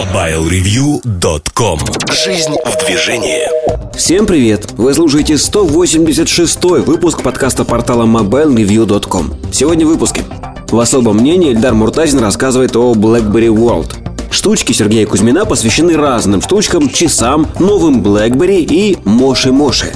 MobileReview.com Жизнь в движении Всем привет! Вы слушаете 186 выпуск подкаста портала MobileReview.com Сегодня в выпуске В особом мнении Эльдар Муртазин рассказывает о BlackBerry World Штучки Сергея Кузьмина посвящены разным штучкам, часам, новым BlackBerry и Моши-Моши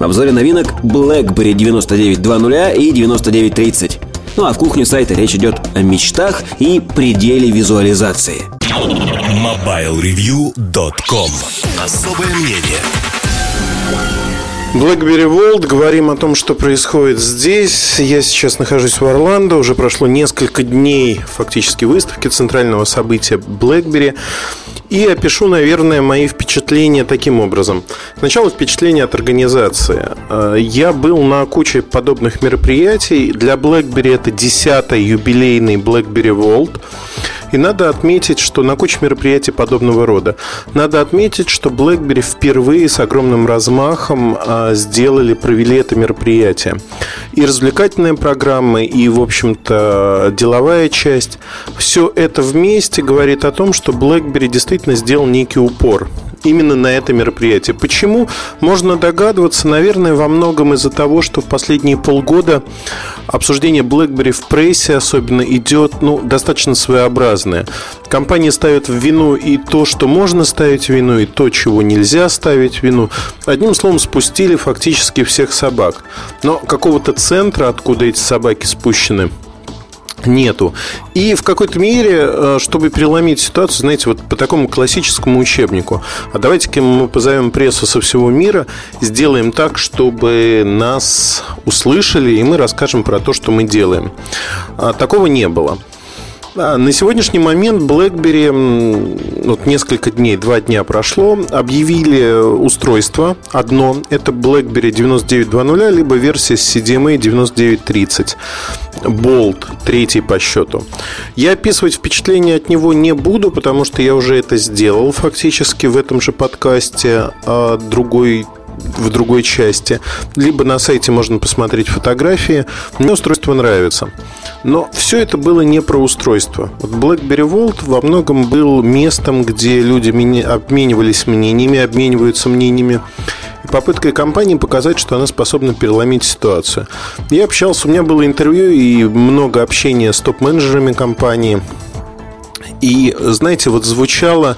в обзоре новинок BlackBerry 9920 и 9930. Ну а в кухне сайта речь идет о мечтах и пределе визуализации. MobileReview.com Особое мнение BlackBerry World. Говорим о том, что происходит здесь. Я сейчас нахожусь в Орландо. Уже прошло несколько дней фактически выставки центрального события BlackBerry. И опишу, наверное, мои впечатления таким образом. Сначала впечатление от организации. Э, я был на куче подобных мероприятий. Для BlackBerry это 10-й юбилейный BlackBerry World. И надо отметить, что на куче мероприятий подобного рода. Надо отметить, что BlackBerry впервые с огромным размахом а, сделали, провели это мероприятие. И развлекательная программа, и, в общем-то, деловая часть. Все это вместе говорит о том, что BlackBerry действительно сделал некий упор именно на это мероприятие. Почему? Можно догадываться, наверное, во многом из-за того, что в последние полгода обсуждение BlackBerry в прессе особенно идет ну, достаточно своеобразное. Компании ставят в вину и то, что можно ставить в вину, и то, чего нельзя ставить в вину. Одним словом, спустили фактически всех собак. Но какого-то центра, откуда эти собаки спущены, нету. И в какой-то мере, э, чтобы переломить ситуацию, знаете, вот по такому классическому учебнику, а давайте-ка мы позовем прессу со всего мира, сделаем так, чтобы нас услышали, и мы расскажем про то, что мы делаем. А такого не было. На сегодняшний момент BlackBerry, вот несколько дней, два дня прошло, объявили устройство одно, это BlackBerry 9920, либо версия CDMA 9930. Bolt, третий по счету. Я описывать впечатления от него не буду, потому что я уже это сделал фактически в этом же подкасте. А другой в другой части, либо на сайте можно посмотреть фотографии. Мне устройство нравится. Но все это было не про устройство. Вот BlackBerry Vault во многом был местом, где люди обменивались мнениями, обмениваются мнениями. И попыткой компании показать, что она способна переломить ситуацию. Я общался, у меня было интервью и много общения с топ-менеджерами компании. И, знаете, вот звучало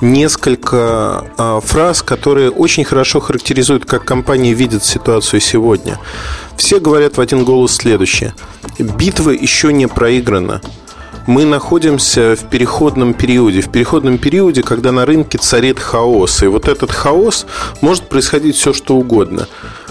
несколько а, фраз, которые очень хорошо характеризуют, как компания видит ситуацию сегодня. Все говорят в один голос следующее. Битва еще не проиграна. Мы находимся в переходном периоде. В переходном периоде, когда на рынке царит хаос. И вот этот хаос может происходить все, что угодно.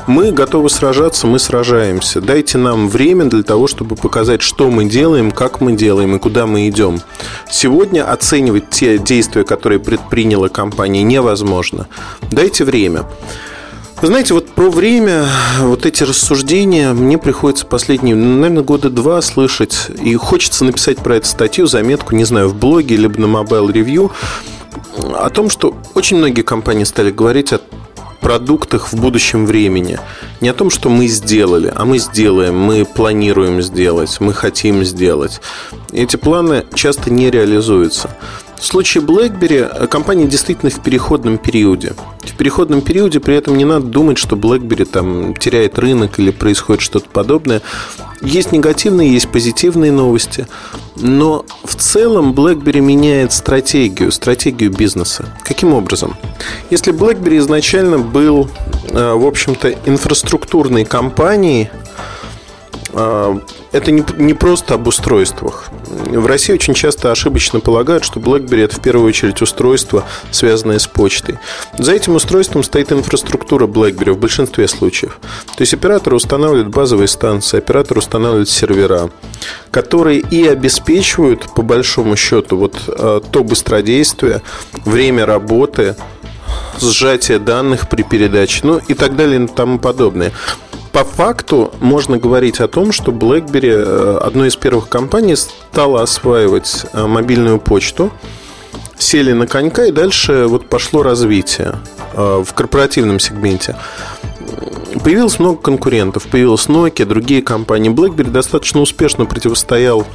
Мы готовы сражаться, мы сражаемся. Дайте нам время для того, чтобы показать, что мы делаем, как мы делаем и куда мы идем. Сегодня оценивать те действия, которые предприняла компания, невозможно. Дайте время. Вы знаете, вот про время, вот эти рассуждения мне приходится последние, наверное, года два слышать. И хочется написать про эту статью, заметку, не знаю, в блоге, либо на Mobile Review, о том, что очень многие компании стали говорить о продуктах в будущем времени. Не о том, что мы сделали, а мы сделаем, мы планируем сделать, мы хотим сделать. Эти планы часто не реализуются. В случае BlackBerry компания действительно в переходном периоде. В переходном периоде при этом не надо думать, что BlackBerry там теряет рынок или происходит что-то подобное. Есть негативные, есть позитивные новости. Но в целом BlackBerry меняет стратегию, стратегию бизнеса. Каким образом? Если BlackBerry изначально был, э, в общем-то, инфраструктурной компанией, это не, не просто об устройствах. В России очень часто ошибочно полагают, что BlackBerry это в первую очередь устройство, связанное с почтой. За этим устройством стоит инфраструктура BlackBerry в большинстве случаев. То есть оператор устанавливает базовые станции, оператор устанавливает сервера, которые и обеспечивают, по большому счету, вот э, то быстродействие, время работы, сжатие данных при передаче, ну и так далее и тому подобное по факту можно говорить о том, что BlackBerry, э, одной из первых компаний, стала осваивать э, мобильную почту, сели на конька, и дальше вот пошло развитие э, в корпоративном сегменте. Появилось много конкурентов, появилась Nokia, другие компании. BlackBerry достаточно успешно противостоял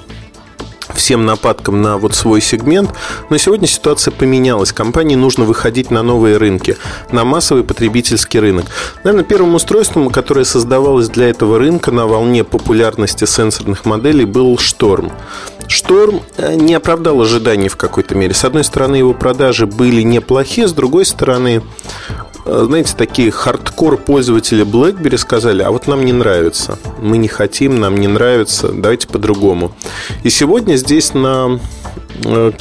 всем нападкам на вот свой сегмент. Но сегодня ситуация поменялась. Компании нужно выходить на новые рынки, на массовый потребительский рынок. Наверное, первым устройством, которое создавалось для этого рынка на волне популярности сенсорных моделей, был Шторм. Шторм э, не оправдал ожиданий в какой-то мере. С одной стороны, его продажи были неплохие, с другой стороны, знаете, такие хардкор пользователи BlackBerry сказали, а вот нам не нравится, мы не хотим, нам не нравится, давайте по-другому. И сегодня здесь на э,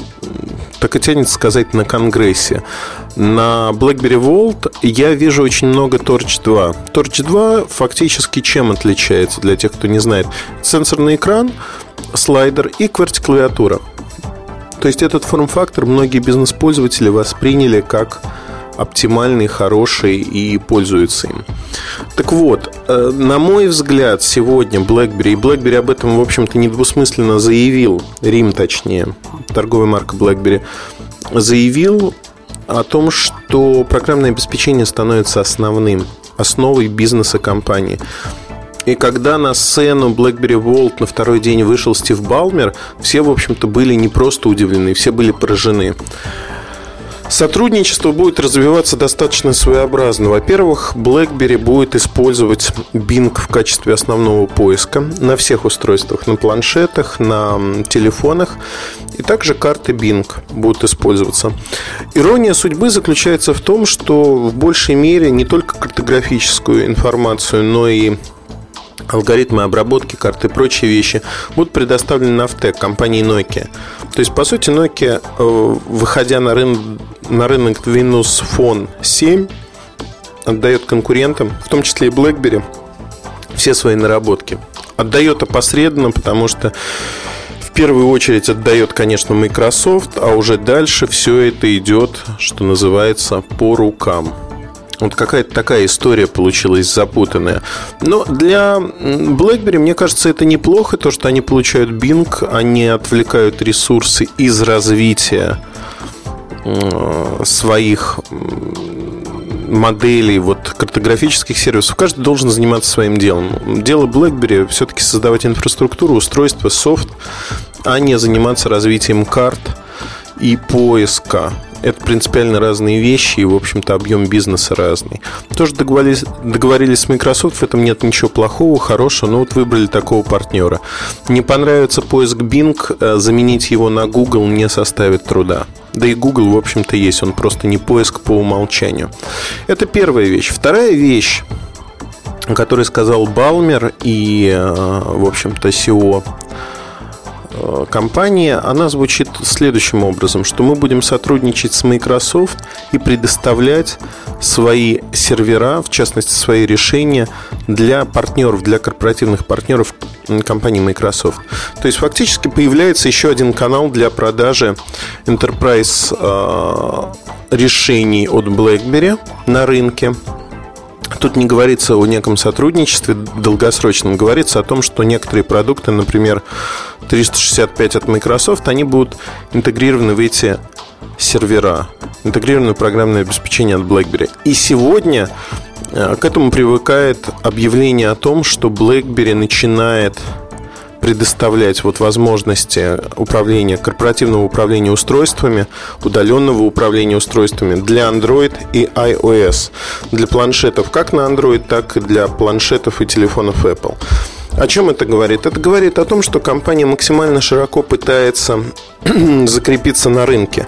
так и тянется сказать на Конгрессе. На BlackBerry Vault я вижу очень много Torch 2. Torch 2 фактически чем отличается, для тех, кто не знает? Сенсорный экран, слайдер и QWERTY-клавиатура. То есть этот форм-фактор многие бизнес-пользователи восприняли как оптимальный, хороший и пользуются им. Так вот, э, на мой взгляд, сегодня BlackBerry, и BlackBerry об этом, в общем-то, недвусмысленно заявил, Рим точнее, торговая марка BlackBerry, заявил о том, что программное обеспечение становится основным, основой бизнеса компании. И когда на сцену BlackBerry Vault на второй день вышел Стив Балмер, все, в общем-то, были не просто удивлены, все были поражены. Сотрудничество будет развиваться достаточно своеобразно. Во-первых, BlackBerry будет использовать Bing в качестве основного поиска на всех устройствах, на планшетах, на телефонах. И также карты Bing будут использоваться. Ирония судьбы заключается в том, что в большей мере не только картографическую информацию, но и алгоритмы обработки карты и прочие вещи будут предоставлены на Автек компании Nokia. То есть, по сути, Nokia, э, выходя на, рын... на рынок Windows Phone 7, отдает конкурентам, в том числе и BlackBerry, все свои наработки. Отдает опосредованно, потому что в первую очередь отдает, конечно, Microsoft, а уже дальше все это идет, что называется, по рукам. Вот какая-то такая история получилась запутанная. Но для BlackBerry, мне кажется, это неплохо, то, что они получают Bing, они отвлекают ресурсы из развития своих моделей вот, картографических сервисов. Каждый должен заниматься своим делом. Дело BlackBerry все-таки создавать инфраструктуру, устройство, софт, а не заниматься развитием карт и поиска это принципиально разные вещи, и, в общем-то, объем бизнеса разный. Тоже договорились, договорились с Microsoft, в этом нет ничего плохого, хорошего, но вот выбрали такого партнера. Не понравится поиск Bing, э, заменить его на Google не составит труда. Да и Google, в общем-то, есть, он просто не поиск по умолчанию. Это первая вещь. Вторая вещь, о которой сказал Балмер и, э, в общем-то, SEO компании, она звучит следующим образом, что мы будем сотрудничать с Microsoft и предоставлять свои сервера, в частности, свои решения для партнеров, для корпоративных партнеров компании Microsoft. То есть фактически появляется еще один канал для продажи enterprise э, решений от BlackBerry на рынке. Тут не говорится о неком сотрудничестве долгосрочном, говорится о том, что некоторые продукты, например, 365 от Microsoft, они будут интегрированы в эти сервера, интегрированное программное обеспечение от BlackBerry. И сегодня э, к этому привыкает объявление о том, что BlackBerry начинает предоставлять вот возможности управления, корпоративного управления устройствами, удаленного управления устройствами для Android и iOS, для планшетов как на Android, так и для планшетов и телефонов Apple. О чем это говорит? Это говорит о том, что компания максимально широко пытается закрепиться на рынке.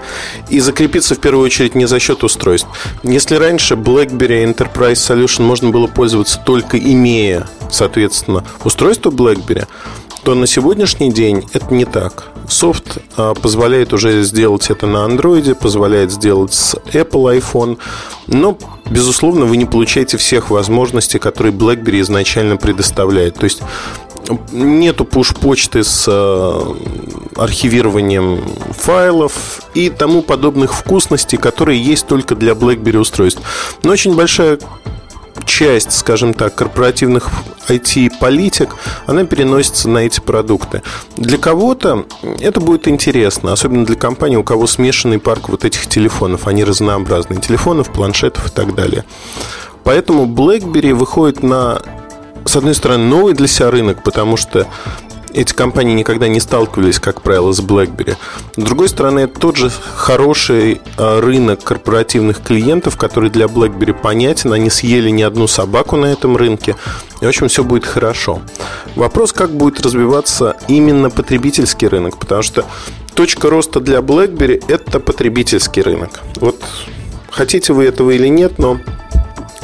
И закрепиться в первую очередь не за счет устройств. Если раньше BlackBerry Enterprise Solution можно было пользоваться только имея, соответственно, устройство BlackBerry, то на сегодняшний день это не так. Софт а, позволяет уже сделать это на Android, позволяет сделать с Apple iPhone, но, безусловно, вы не получаете всех возможностей, которые BlackBerry изначально предоставляет. То есть нету пуш-почты с э, архивированием файлов и тому подобных вкусностей, которые есть только для BlackBerry устройств. Но очень большая часть, скажем так, корпоративных IT-политик, она переносится на эти продукты. Для кого-то это будет интересно, особенно для компаний, у кого смешанный парк вот этих телефонов, они разнообразные, телефонов, планшетов и так далее. Поэтому BlackBerry выходит на, с одной стороны, новый для себя рынок, потому что эти компании никогда не сталкивались, как правило, с BlackBerry. С другой стороны, это тот же хороший э, рынок корпоративных клиентов, который для BlackBerry понятен. Они съели не одну собаку на этом рынке. И, в общем, все будет хорошо. Вопрос, как будет развиваться именно потребительский рынок, потому что точка роста для BlackBerry – это потребительский рынок. Вот хотите вы этого или нет, но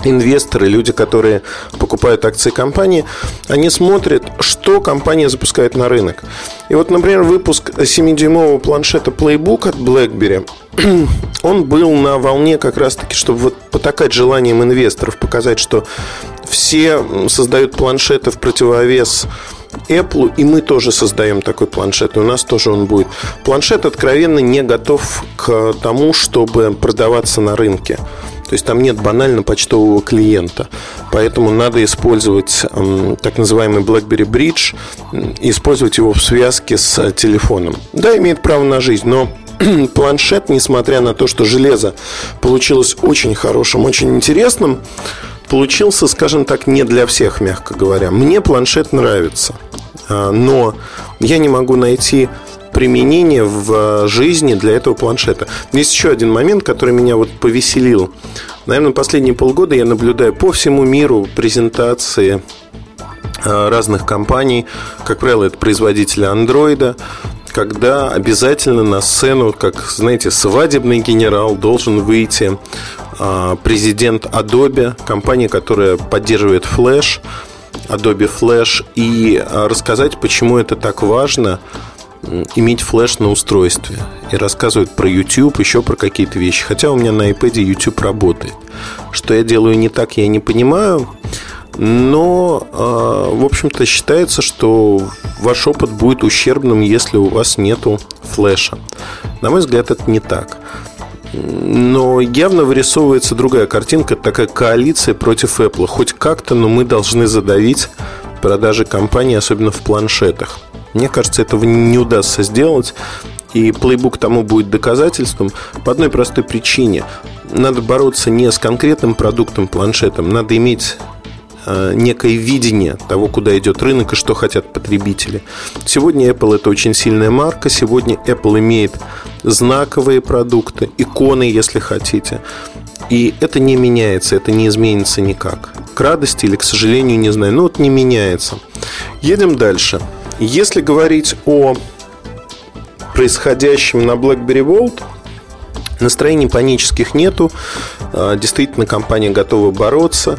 инвесторы, люди, которые покупают акции компании, они смотрят, что компания запускает на рынок. И вот, например, выпуск 7-дюймового планшета Playbook от BlackBerry, он был на волне как раз-таки, чтобы вот потакать желанием инвесторов, показать, что все создают планшеты в противовес Apple, и мы тоже создаем такой планшет, и у нас тоже он будет. Планшет откровенно не готов к тому, чтобы продаваться на рынке. То есть там нет банально почтового клиента. Поэтому надо использовать так называемый BlackBerry Bridge использовать его в связке с телефоном. Да, имеет право на жизнь, но планшет, несмотря на то, что железо получилось очень хорошим, очень интересным, получился, скажем так, не для всех, мягко говоря. Мне планшет нравится, а, но я не могу найти применение в жизни для этого планшета. Есть еще один момент, который меня вот повеселил. Наверное, последние полгода я наблюдаю по всему миру презентации а, разных компаний, как правило, это производители андроида, когда обязательно на сцену, как, знаете, свадебный генерал должен выйти а, президент Adobe, компания, которая поддерживает Flash, Adobe Flash, и а, рассказать, почему это так важно – иметь флеш на устройстве и рассказывает про YouTube, еще про какие-то вещи. Хотя у меня на iPad YouTube работает. Что я делаю не так, я не понимаю. Но, э, в общем-то, считается, что ваш опыт будет ущербным, если у вас нету флеша. На мой взгляд, это не так. Но явно вырисовывается другая картинка, такая коалиция против Apple. Хоть как-то, но мы должны задавить продажи компании, особенно в планшетах. Мне кажется, этого не удастся сделать. И плейбук тому будет доказательством по одной простой причине. Надо бороться не с конкретным продуктом, планшетом. Надо иметь некое видение того, куда идет рынок и что хотят потребители. Сегодня Apple это очень сильная марка. Сегодня Apple имеет знаковые продукты, иконы, если хотите. И это не меняется, это не изменится никак. К радости или к сожалению, не знаю. Но вот не меняется. Едем дальше. Если говорить о происходящем на BlackBerry Vault, настроений панических нету. А, действительно, компания готова бороться.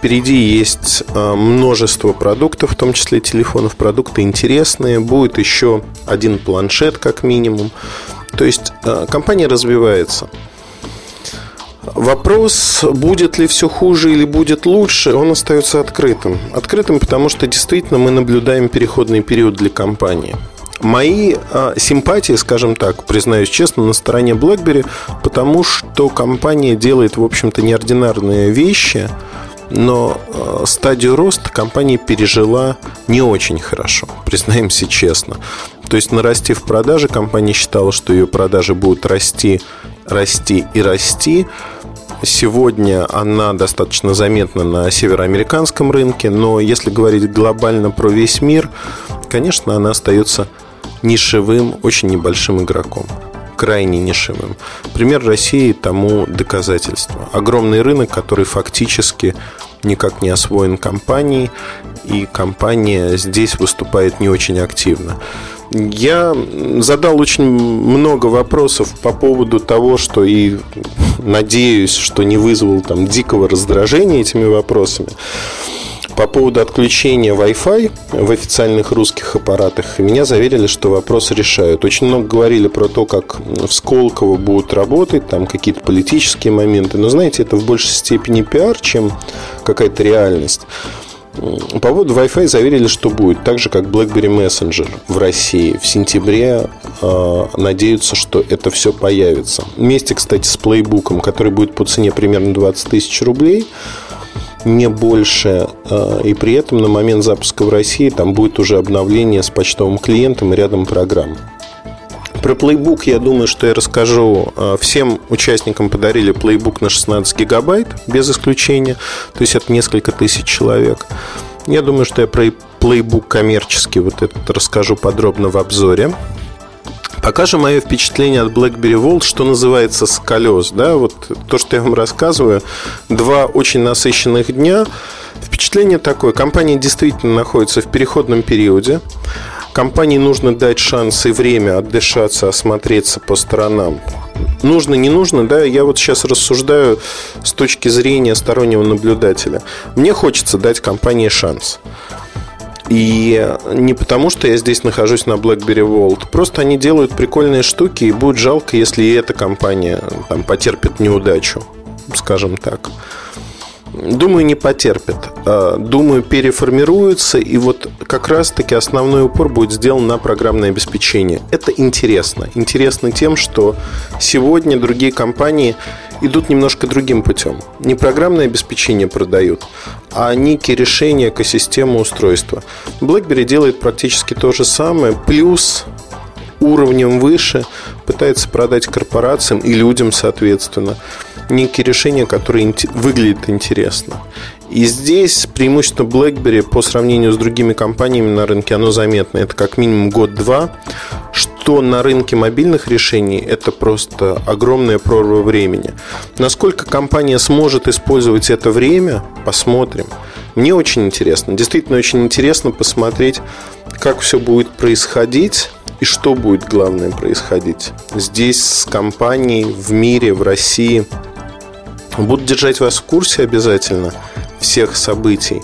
Впереди есть а, множество продуктов, в том числе телефонов. Продукты интересные. Будет еще один планшет, как минимум. То есть а, компания развивается. Вопрос, будет ли все хуже или будет лучше, он остается открытым. Открытым, потому что действительно мы наблюдаем переходный период для компании. Мои э, симпатии, скажем так, признаюсь честно, на стороне BlackBerry, потому что компания делает, в общем-то, неординарные вещи, но э, стадию роста компания пережила не очень хорошо, признаемся честно. То есть, нарастив продажи, компания считала, что ее продажи будут расти расти и расти. Сегодня она достаточно заметна на североамериканском рынке, но если говорить глобально про весь мир, конечно, она остается нишевым, очень небольшим игроком крайне нишевым. Пример России тому доказательство. Огромный рынок, который фактически никак не освоен компанией, и компания здесь выступает не очень активно. Я задал очень много вопросов по поводу того, что и надеюсь, что не вызвал там дикого раздражения этими вопросами. По поводу отключения Wi-Fi в официальных русских аппаратах, меня заверили, что вопрос решают. Очень много говорили про то, как в Сколково будут работать, там какие-то политические моменты. Но, знаете, это в большей степени пиар, чем какая-то реальность. По поводу Wi-Fi заверили, что будет. Так же, как BlackBerry Messenger в России. В сентябре э, надеются, что это все появится. Вместе, кстати, с плейбуком, который будет по цене примерно 20 тысяч рублей не больше. Э, и при этом на момент запуска в России там будет уже обновление с почтовым клиентом и рядом программ. Про плейбук я думаю, что я расскажу. А, всем участникам подарили плейбук на 16 гигабайт, без исключения. То есть это несколько тысяч человек. Я думаю, что я про плейбук коммерческий, вот этот расскажу подробно в обзоре. Пока же мое впечатление от BlackBerry Volt, что называется, с колес. Да? Вот то, что я вам рассказываю, два очень насыщенных дня. Впечатление такое. Компания действительно находится в переходном периоде. Компании нужно дать шанс и время отдышаться, осмотреться по сторонам. Нужно, не нужно, да, я вот сейчас рассуждаю с точки зрения стороннего наблюдателя. Мне хочется дать компании шанс. И не потому, что я здесь нахожусь на BlackBerry World. Просто они делают прикольные штуки, и будет жалко, если и эта компания там, потерпит неудачу, скажем так. Думаю, не потерпит. А, думаю, переформируется, и вот как раз-таки основной упор будет сделан на программное обеспечение. Это интересно. Интересно тем, что сегодня другие компании идут немножко другим путем. Не программное обеспечение продают, а некие решения экосистемы устройства. BlackBerry делает практически то же самое, плюс уровнем выше пытается продать корпорациям и людям, соответственно, некие решения, которые выглядят интересно. И здесь преимущество BlackBerry по сравнению с другими компаниями на рынке, оно заметно. Это как минимум год-два. Что на рынке мобильных решений, это просто огромная прорва времени. Насколько компания сможет использовать это время, посмотрим. Мне очень интересно, действительно очень интересно посмотреть, как все будет происходить и что будет главное происходить здесь с компанией в мире, в России. Буду держать вас в курсе обязательно всех событий.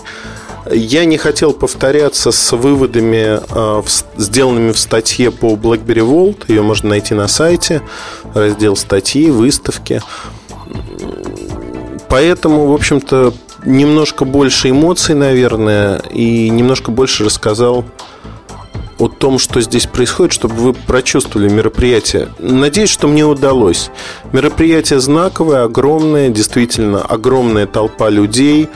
Я не хотел повторяться с выводами, э, сделанными в статье по BlackBerry Vault. Ее можно найти на сайте, раздел статьи, выставки. Поэтому, в общем-то, немножко больше эмоций, наверное, и немножко больше рассказал о том, что здесь происходит, чтобы вы прочувствовали мероприятие. Надеюсь, что мне удалось. Мероприятие знаковое, огромное, действительно огромная толпа людей.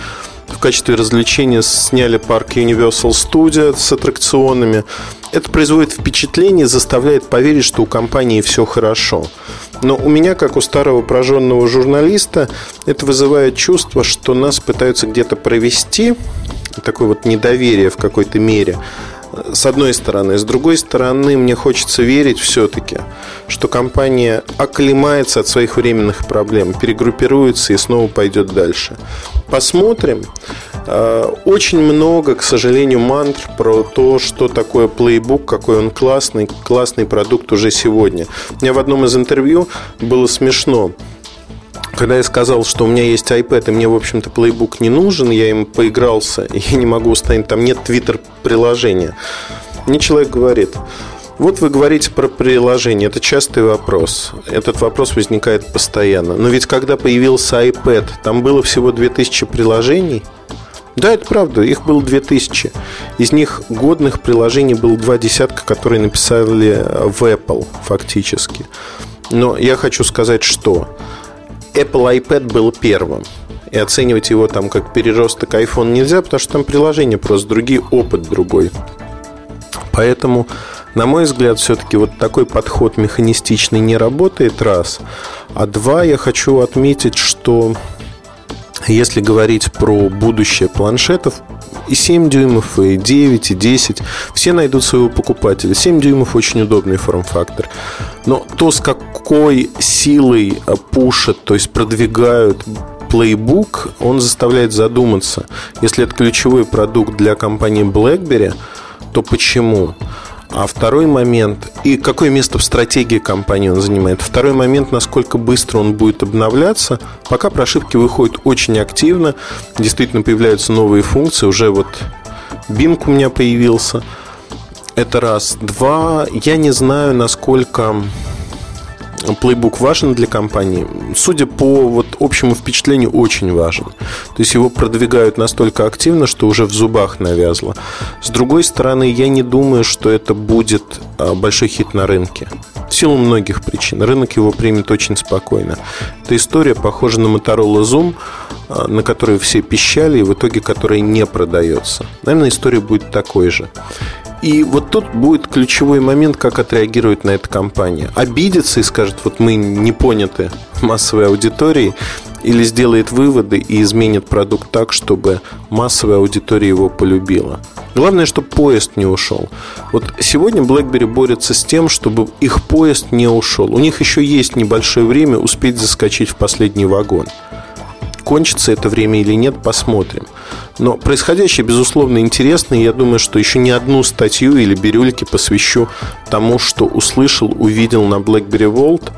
В качестве развлечения сняли парк Universal Studio с аттракционами. Это производит впечатление, заставляет поверить, что у компании все хорошо. Но у меня, как у старого прожженного журналиста, это вызывает чувство, что нас пытаются где-то провести, такое вот недоверие в какой-то мере с одной стороны. С другой стороны, мне хочется верить все-таки, что компания оклемается от своих временных проблем, перегруппируется и снова пойдет дальше. Посмотрим. Э, очень много, к сожалению, мантр про то, что такое плейбук, какой он классный, классный продукт уже сегодня. У меня в одном из интервью было смешно когда я сказал, что у меня есть iPad, и мне, в общем-то, плейбук не нужен, я им поигрался, и я не могу установить, там нет твиттер-приложения. Мне человек говорит, вот вы говорите про приложение, это частый вопрос. Этот вопрос возникает постоянно. Но ведь когда появился iPad, там было всего 2000 приложений. Да, это правда, их было 2000. Из них годных приложений было два десятка, которые написали в Apple фактически. Но я хочу сказать, что Apple iPad был первым. И оценивать его там как переросток iPhone нельзя, потому что там приложения просто другие, опыт другой. Поэтому, на мой взгляд, все-таки вот такой подход механистичный не работает, раз. А два, я хочу отметить, что если говорить про будущее планшетов, и 7 дюймов, и 9, и 10, все найдут своего покупателя. 7 дюймов очень удобный форм-фактор. Но то, с какой силой э, пушат, то есть продвигают Playbook, он заставляет задуматься. Если это ключевой продукт для компании BlackBerry, то почему? А второй момент, и какое место в стратегии компании он занимает. Второй момент, насколько быстро он будет обновляться. Пока прошивки выходят очень активно, действительно появляются новые функции. Уже вот Bing у меня появился. Это раз. Два, я не знаю, насколько плейбук важен для компании? Судя по вот общему впечатлению, очень важен. То есть его продвигают настолько активно, что уже в зубах навязло. С другой стороны, я не думаю, что это будет а, большой хит на рынке. В силу многих причин. Рынок его примет очень спокойно. Эта история похожа на Motorola Zoom, а, на которую все пищали, и в итоге которая не продается. Наверное, история будет такой же. И вот тут будет ключевой момент, как отреагирует на это компания. Обидится и скажет, вот мы не поняты массовой аудиторией, или сделает выводы и изменит продукт так, чтобы массовая аудитория его полюбила. Главное, чтобы поезд не ушел. Вот сегодня BlackBerry борется с тем, чтобы их поезд не ушел. У них еще есть небольшое время успеть заскочить в последний вагон. Кончится это время или нет, посмотрим. Но происходящее, безусловно, интересно, и я думаю, что еще не одну статью или бирюльки посвящу тому, что услышал, увидел на BlackBerry World.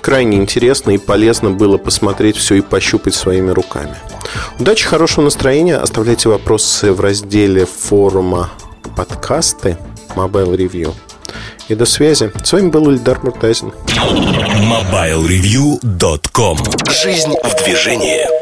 Крайне интересно и полезно было посмотреть все и пощупать своими руками. Удачи, хорошего настроения. Оставляйте вопросы в разделе форума подкасты Mobile Review. И до связи. С вами был Ильдар Муртазин. MobileReview.com Жизнь в движении.